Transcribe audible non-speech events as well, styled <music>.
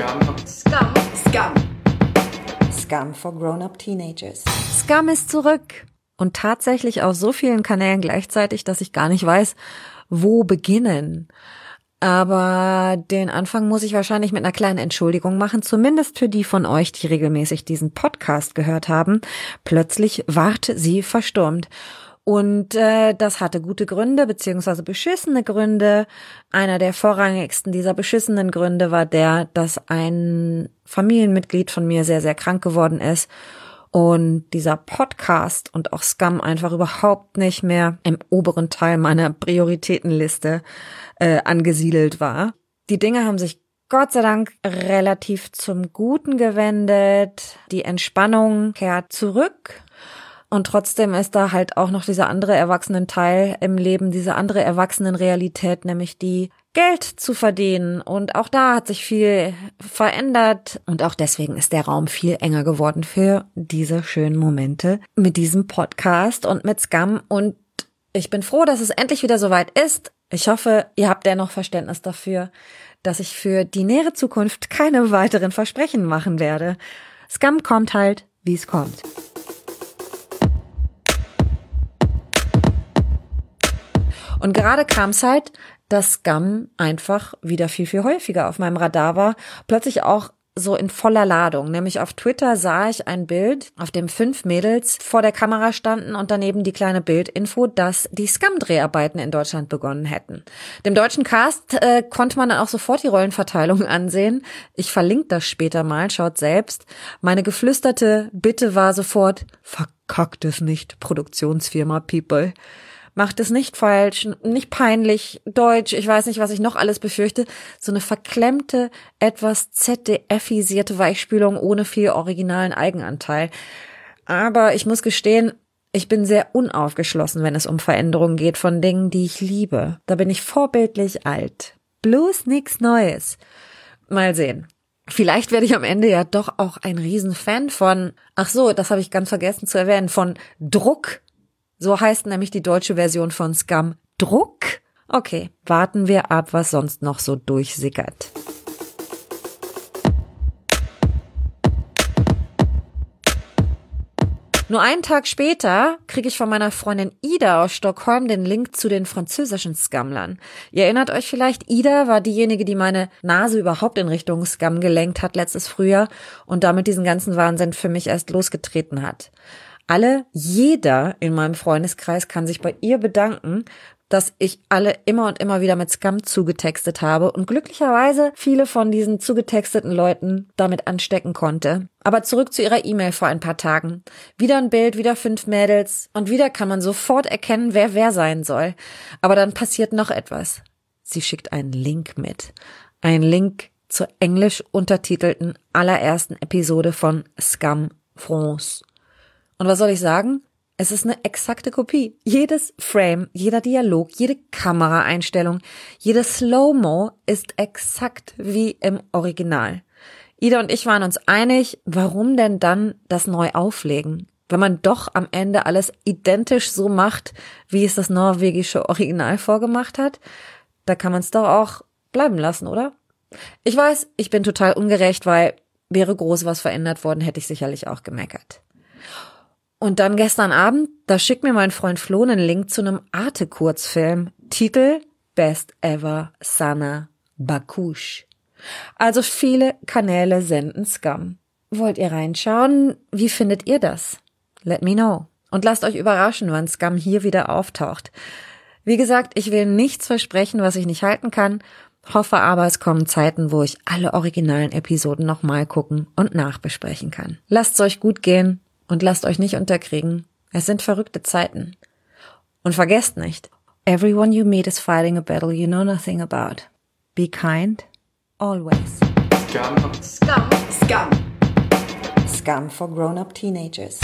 Scum. Scum. Scum. Scum for Grown-Up Teenagers. Scum ist zurück. Und tatsächlich auf so vielen Kanälen gleichzeitig, dass ich gar nicht weiß, wo beginnen. Aber den Anfang muss ich wahrscheinlich mit einer kleinen Entschuldigung machen, zumindest für die von euch, die regelmäßig diesen Podcast gehört haben. Plötzlich ward sie verstummt. Und äh, das hatte gute Gründe, beziehungsweise beschissene Gründe. Einer der vorrangigsten dieser beschissenen Gründe war der, dass ein Familienmitglied von mir sehr, sehr krank geworden ist und dieser Podcast und auch Scum einfach überhaupt nicht mehr im oberen Teil meiner Prioritätenliste äh, angesiedelt war. Die Dinge haben sich Gott sei Dank relativ zum Guten gewendet. Die Entspannung kehrt zurück. Und trotzdem ist da halt auch noch dieser andere Erwachsenenteil im Leben, diese andere Erwachsenenrealität, nämlich die Geld zu verdienen. Und auch da hat sich viel verändert. Und auch deswegen ist der Raum viel enger geworden für diese schönen Momente mit diesem Podcast und mit Scam. Und ich bin froh, dass es endlich wieder soweit ist. Ich hoffe, ihr habt dennoch Verständnis dafür, dass ich für die nähere Zukunft keine weiteren Versprechen machen werde. Scam kommt halt, wie es kommt. Und gerade kam es halt, dass Scum einfach wieder viel, viel häufiger auf meinem Radar war. Plötzlich auch so in voller Ladung. Nämlich auf Twitter sah ich ein Bild, auf dem fünf Mädels vor der Kamera standen und daneben die kleine Bildinfo, dass die Scum-Dreharbeiten in Deutschland begonnen hätten. Dem deutschen Cast äh, konnte man dann auch sofort die Rollenverteilung <laughs> ansehen. Ich verlinke das später mal, schaut selbst. Meine geflüsterte Bitte war sofort, verkackt es nicht, Produktionsfirma People macht es nicht falsch, nicht peinlich, deutsch, ich weiß nicht, was ich noch alles befürchte. So eine verklemmte, etwas ZDF-isierte Weichspülung ohne viel originalen Eigenanteil. Aber ich muss gestehen, ich bin sehr unaufgeschlossen, wenn es um Veränderungen geht von Dingen, die ich liebe. Da bin ich vorbildlich alt. Bloß nix Neues. Mal sehen. Vielleicht werde ich am Ende ja doch auch ein Riesenfan von, ach so, das habe ich ganz vergessen zu erwähnen, von Druck so heißt nämlich die deutsche Version von Scum Druck. Okay, warten wir ab, was sonst noch so durchsickert. Nur einen Tag später kriege ich von meiner Freundin Ida aus Stockholm den Link zu den französischen Scammlern. Ihr erinnert euch vielleicht, Ida war diejenige, die meine Nase überhaupt in Richtung Scam gelenkt hat letztes Frühjahr und damit diesen ganzen Wahnsinn für mich erst losgetreten hat alle, jeder in meinem Freundeskreis kann sich bei ihr bedanken, dass ich alle immer und immer wieder mit Scam zugetextet habe und glücklicherweise viele von diesen zugetexteten Leuten damit anstecken konnte. Aber zurück zu ihrer E-Mail vor ein paar Tagen. Wieder ein Bild, wieder fünf Mädels und wieder kann man sofort erkennen, wer wer sein soll. Aber dann passiert noch etwas. Sie schickt einen Link mit. Ein Link zur englisch untertitelten allerersten Episode von Scam France. Und was soll ich sagen? Es ist eine exakte Kopie. Jedes Frame, jeder Dialog, jede Kameraeinstellung, jedes Slow-Mo ist exakt wie im Original. Ida und ich waren uns einig, warum denn dann das neu auflegen? Wenn man doch am Ende alles identisch so macht, wie es das norwegische Original vorgemacht hat, da kann man es doch auch bleiben lassen, oder? Ich weiß, ich bin total ungerecht, weil wäre groß was verändert worden, hätte ich sicherlich auch gemeckert. Und dann gestern Abend, da schickt mir mein Freund Flo einen Link zu einem Arte-Kurzfilm. Titel Best Ever Sana Bakush. Also viele Kanäle senden Scum. Wollt ihr reinschauen? Wie findet ihr das? Let me know. Und lasst euch überraschen, wann Scum hier wieder auftaucht. Wie gesagt, ich will nichts versprechen, was ich nicht halten kann, hoffe aber, es kommen Zeiten, wo ich alle originalen Episoden nochmal gucken und nachbesprechen kann. Lasst's euch gut gehen und lasst euch nicht unterkriegen. Es sind verrückte Zeiten. Und vergesst nicht, everyone you meet is fighting a battle you know nothing about. Be kind, always. Scum. Scum. Scum. Scum for Grown-Up Teenagers.